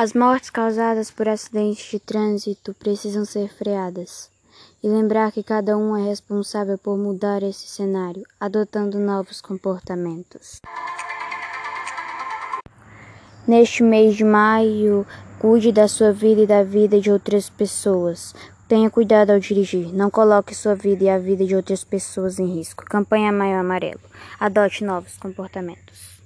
As mortes causadas por acidentes de trânsito precisam ser freadas. E lembrar que cada um é responsável por mudar esse cenário, adotando novos comportamentos. Neste mês de maio, cuide da sua vida e da vida de outras pessoas. Tenha cuidado ao dirigir. Não coloque sua vida e a vida de outras pessoas em risco. Campanha Maio Amarelo. Adote novos comportamentos.